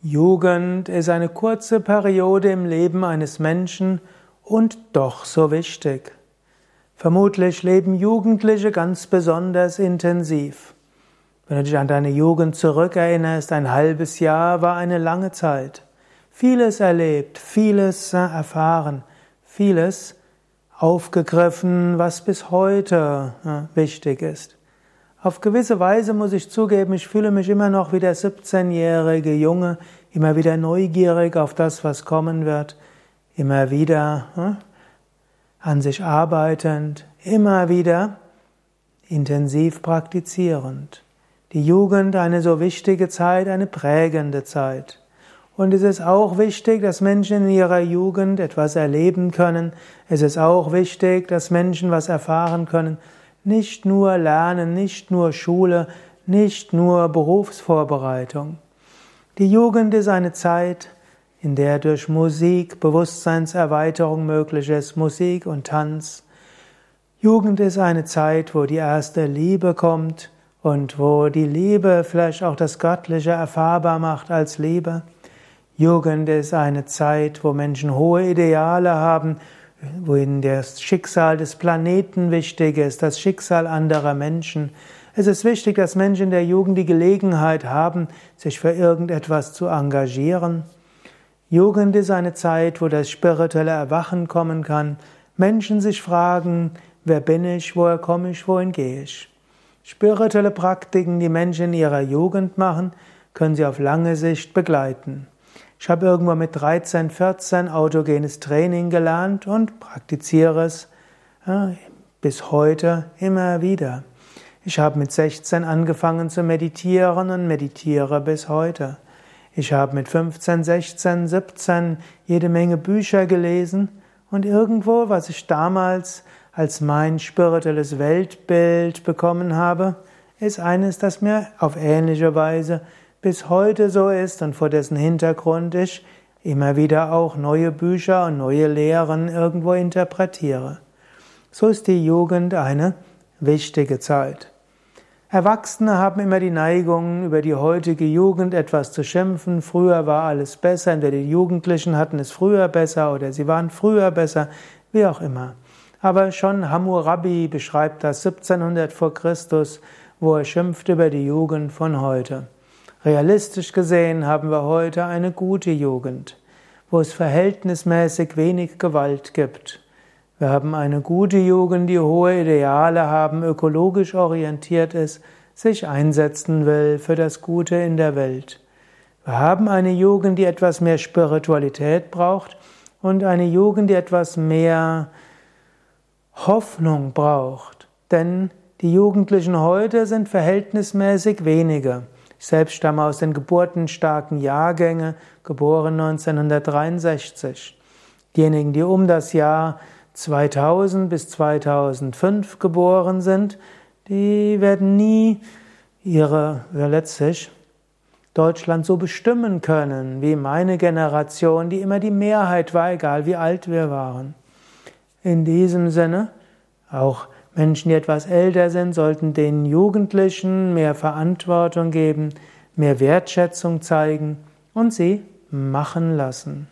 Jugend ist eine kurze Periode im Leben eines Menschen und doch so wichtig. Vermutlich leben Jugendliche ganz besonders intensiv. Wenn du dich an deine Jugend zurückerinnerst, ein halbes Jahr war eine lange Zeit. Vieles erlebt, vieles erfahren, vieles aufgegriffen, was bis heute wichtig ist. Auf gewisse Weise muss ich zugeben, ich fühle mich immer noch wie der 17-jährige Junge, immer wieder neugierig auf das, was kommen wird, immer wieder hm, an sich arbeitend, immer wieder intensiv praktizierend. Die Jugend eine so wichtige Zeit, eine prägende Zeit. Und es ist auch wichtig, dass Menschen in ihrer Jugend etwas erleben können. Es ist auch wichtig, dass Menschen was erfahren können. Nicht nur Lernen, nicht nur Schule, nicht nur Berufsvorbereitung. Die Jugend ist eine Zeit, in der durch Musik Bewusstseinserweiterung möglich ist, Musik und Tanz. Jugend ist eine Zeit, wo die erste Liebe kommt und wo die Liebe vielleicht auch das Göttliche erfahrbar macht als Liebe. Jugend ist eine Zeit, wo Menschen hohe Ideale haben wohin das Schicksal des Planeten wichtig ist, das Schicksal anderer Menschen. Es ist wichtig, dass Menschen in der Jugend die Gelegenheit haben, sich für irgendetwas zu engagieren. Jugend ist eine Zeit, wo das spirituelle Erwachen kommen kann. Menschen sich fragen, wer bin ich, woher komme ich, wohin gehe ich. Spirituelle Praktiken, die Menschen in ihrer Jugend machen, können sie auf lange Sicht begleiten. Ich habe irgendwo mit 13, 14 autogenes Training gelernt und praktiziere es ja, bis heute immer wieder. Ich habe mit 16 angefangen zu meditieren und meditiere bis heute. Ich habe mit 15, 16, 17 jede Menge Bücher gelesen und irgendwo, was ich damals als mein spirituelles Weltbild bekommen habe, ist eines, das mir auf ähnliche Weise bis heute so ist und vor dessen Hintergrund ich immer wieder auch neue Bücher und neue Lehren irgendwo interpretiere. So ist die Jugend eine wichtige Zeit. Erwachsene haben immer die Neigung, über die heutige Jugend etwas zu schimpfen. Früher war alles besser, entweder die Jugendlichen hatten es früher besser oder sie waren früher besser, wie auch immer. Aber schon Hammurabi beschreibt das 1700 vor Christus, wo er schimpft über die Jugend von heute. Realistisch gesehen haben wir heute eine gute Jugend, wo es verhältnismäßig wenig Gewalt gibt. Wir haben eine gute Jugend, die hohe Ideale haben, ökologisch orientiert ist, sich einsetzen will für das Gute in der Welt. Wir haben eine Jugend, die etwas mehr Spiritualität braucht und eine Jugend, die etwas mehr Hoffnung braucht. Denn die Jugendlichen heute sind verhältnismäßig weniger. Ich selbst stamme aus den geburtenstarken Jahrgängen, geboren 1963. Diejenigen, die um das Jahr 2000 bis 2005 geboren sind, die werden nie ihre, letztlich, Deutschland so bestimmen können wie meine Generation, die immer die Mehrheit war, egal wie alt wir waren. In diesem Sinne, auch Menschen, die etwas älter sind, sollten den Jugendlichen mehr Verantwortung geben, mehr Wertschätzung zeigen und sie machen lassen.